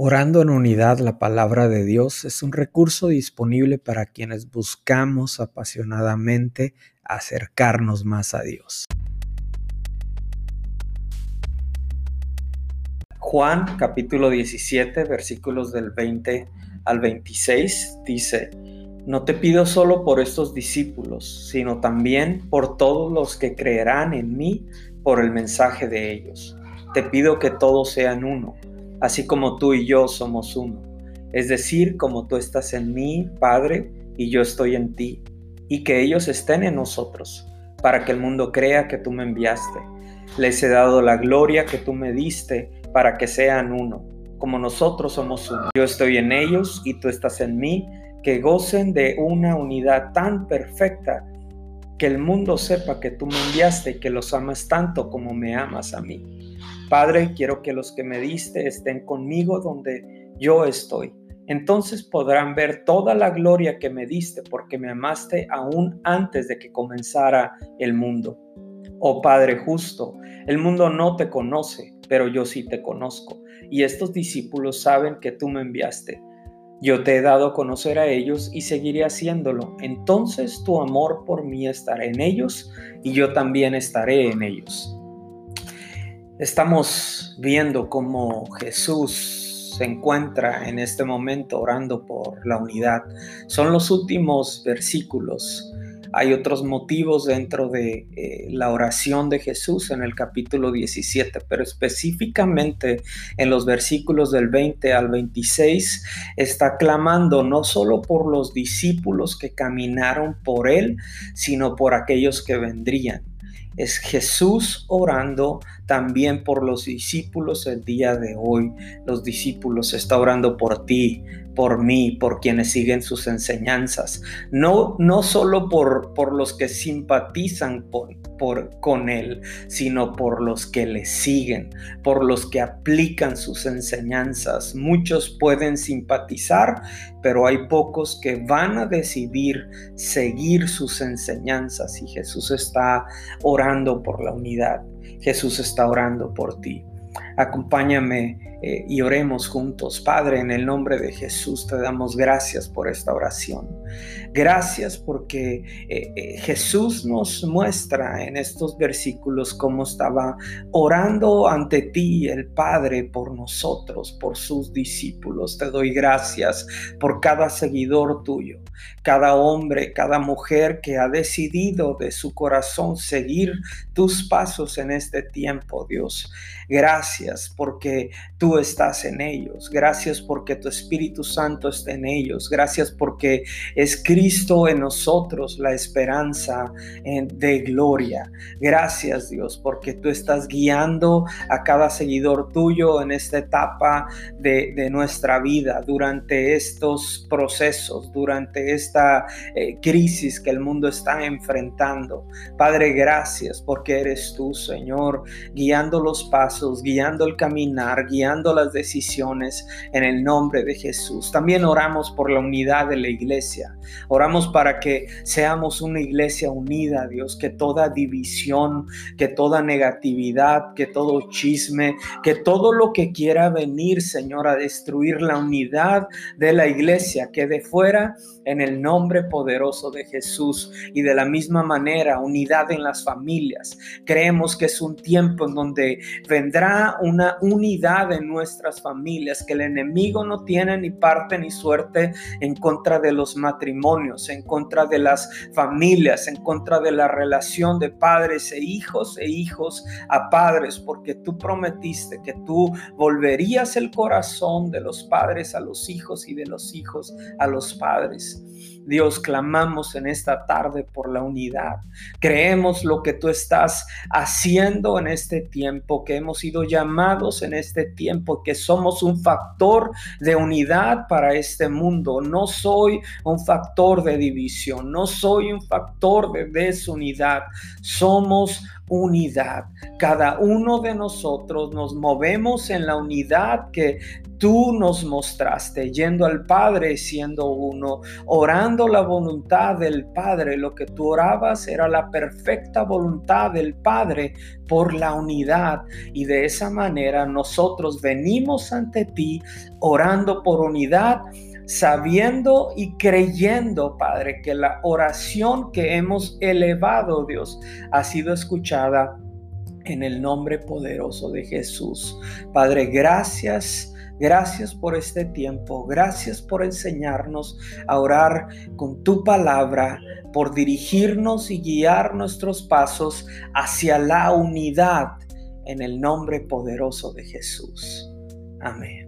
Orando en unidad, la palabra de Dios es un recurso disponible para quienes buscamos apasionadamente acercarnos más a Dios. Juan capítulo 17 versículos del 20 al 26 dice, No te pido solo por estos discípulos, sino también por todos los que creerán en mí por el mensaje de ellos. Te pido que todos sean uno así como tú y yo somos uno. Es decir, como tú estás en mí, Padre, y yo estoy en ti, y que ellos estén en nosotros, para que el mundo crea que tú me enviaste. Les he dado la gloria que tú me diste, para que sean uno, como nosotros somos uno. Yo estoy en ellos y tú estás en mí, que gocen de una unidad tan perfecta que el mundo sepa que tú me enviaste y que los amas tanto como me amas a mí. Padre, quiero que los que me diste estén conmigo donde yo estoy. Entonces podrán ver toda la gloria que me diste porque me amaste aún antes de que comenzara el mundo. Oh Padre justo, el mundo no te conoce, pero yo sí te conozco. Y estos discípulos saben que tú me enviaste. Yo te he dado a conocer a ellos y seguiré haciéndolo. Entonces tu amor por mí estará en ellos y yo también estaré en ellos. Estamos viendo cómo Jesús se encuentra en este momento orando por la unidad. Son los últimos versículos. Hay otros motivos dentro de eh, la oración de Jesús en el capítulo 17, pero específicamente en los versículos del 20 al 26 está clamando no solo por los discípulos que caminaron por él, sino por aquellos que vendrían. Es Jesús orando también por los discípulos el día de hoy. Los discípulos está orando por ti, por mí, por quienes siguen sus enseñanzas. No, no solo por, por los que simpatizan con Él, sino por los que le siguen, por los que aplican sus enseñanzas. Muchos pueden simpatizar, pero hay pocos que van a decidir seguir sus enseñanzas y Jesús está orando por la unidad. Jesús está orando por ti. Acompáñame eh, y oremos juntos. Padre, en el nombre de Jesús te damos gracias por esta oración. Gracias porque eh, eh, Jesús nos muestra en estos versículos cómo estaba orando ante ti el Padre por nosotros, por sus discípulos. Te doy gracias por cada seguidor tuyo, cada hombre, cada mujer que ha decidido de su corazón seguir tus pasos en este tiempo, Dios. Gracias porque tú estás en ellos. Gracias porque tu Espíritu Santo está en ellos. Gracias porque es Cristo en nosotros la esperanza de gloria. Gracias Dios porque tú estás guiando a cada seguidor tuyo en esta etapa de, nuestra vida, durante estos procesos, durante esta eh, crisis que el mundo está enfrentando. Padre, gracias porque eres tú, Señor, guiando los pasos, guiando el caminar, guiando las decisiones en el nombre de Jesús. También oramos por la unidad de la iglesia. Oramos para que seamos una iglesia unida, Dios, que toda división, que toda negatividad, que todo chisme, que todo lo que quiera venir, Señor, a destruir la unidad de la iglesia quede fuera en el nombre poderoso de Jesús. Y de la misma manera, unidad en las familias. Creemos que es un tiempo en donde vendrá una unidad en nuestras familias, que el enemigo no tiene ni parte ni suerte en contra de los matrimonios, en contra de las familias, en contra de la relación de padres e hijos e hijos a padres, porque tú prometiste que tú volverías el corazón de los padres a los hijos y de los hijos a los padres. Dios, clamamos en esta tarde por la unidad. Creemos lo que tú estás haciendo en este tiempo, que hemos sido llamados en este tiempo, que somos un factor de unidad para este mundo. No soy un factor de división, no soy un factor de desunidad. Somos unidad. Cada uno de nosotros nos movemos en la unidad que tú nos mostraste, yendo al Padre siendo uno, orando la voluntad del Padre. Lo que tú orabas era la perfecta voluntad del Padre por la unidad. Y de esa manera nosotros venimos ante ti orando por unidad sabiendo y creyendo, Padre, que la oración que hemos elevado, Dios, ha sido escuchada en el nombre poderoso de Jesús. Padre, gracias. Gracias por este tiempo, gracias por enseñarnos a orar con tu palabra, por dirigirnos y guiar nuestros pasos hacia la unidad en el nombre poderoso de Jesús. Amén.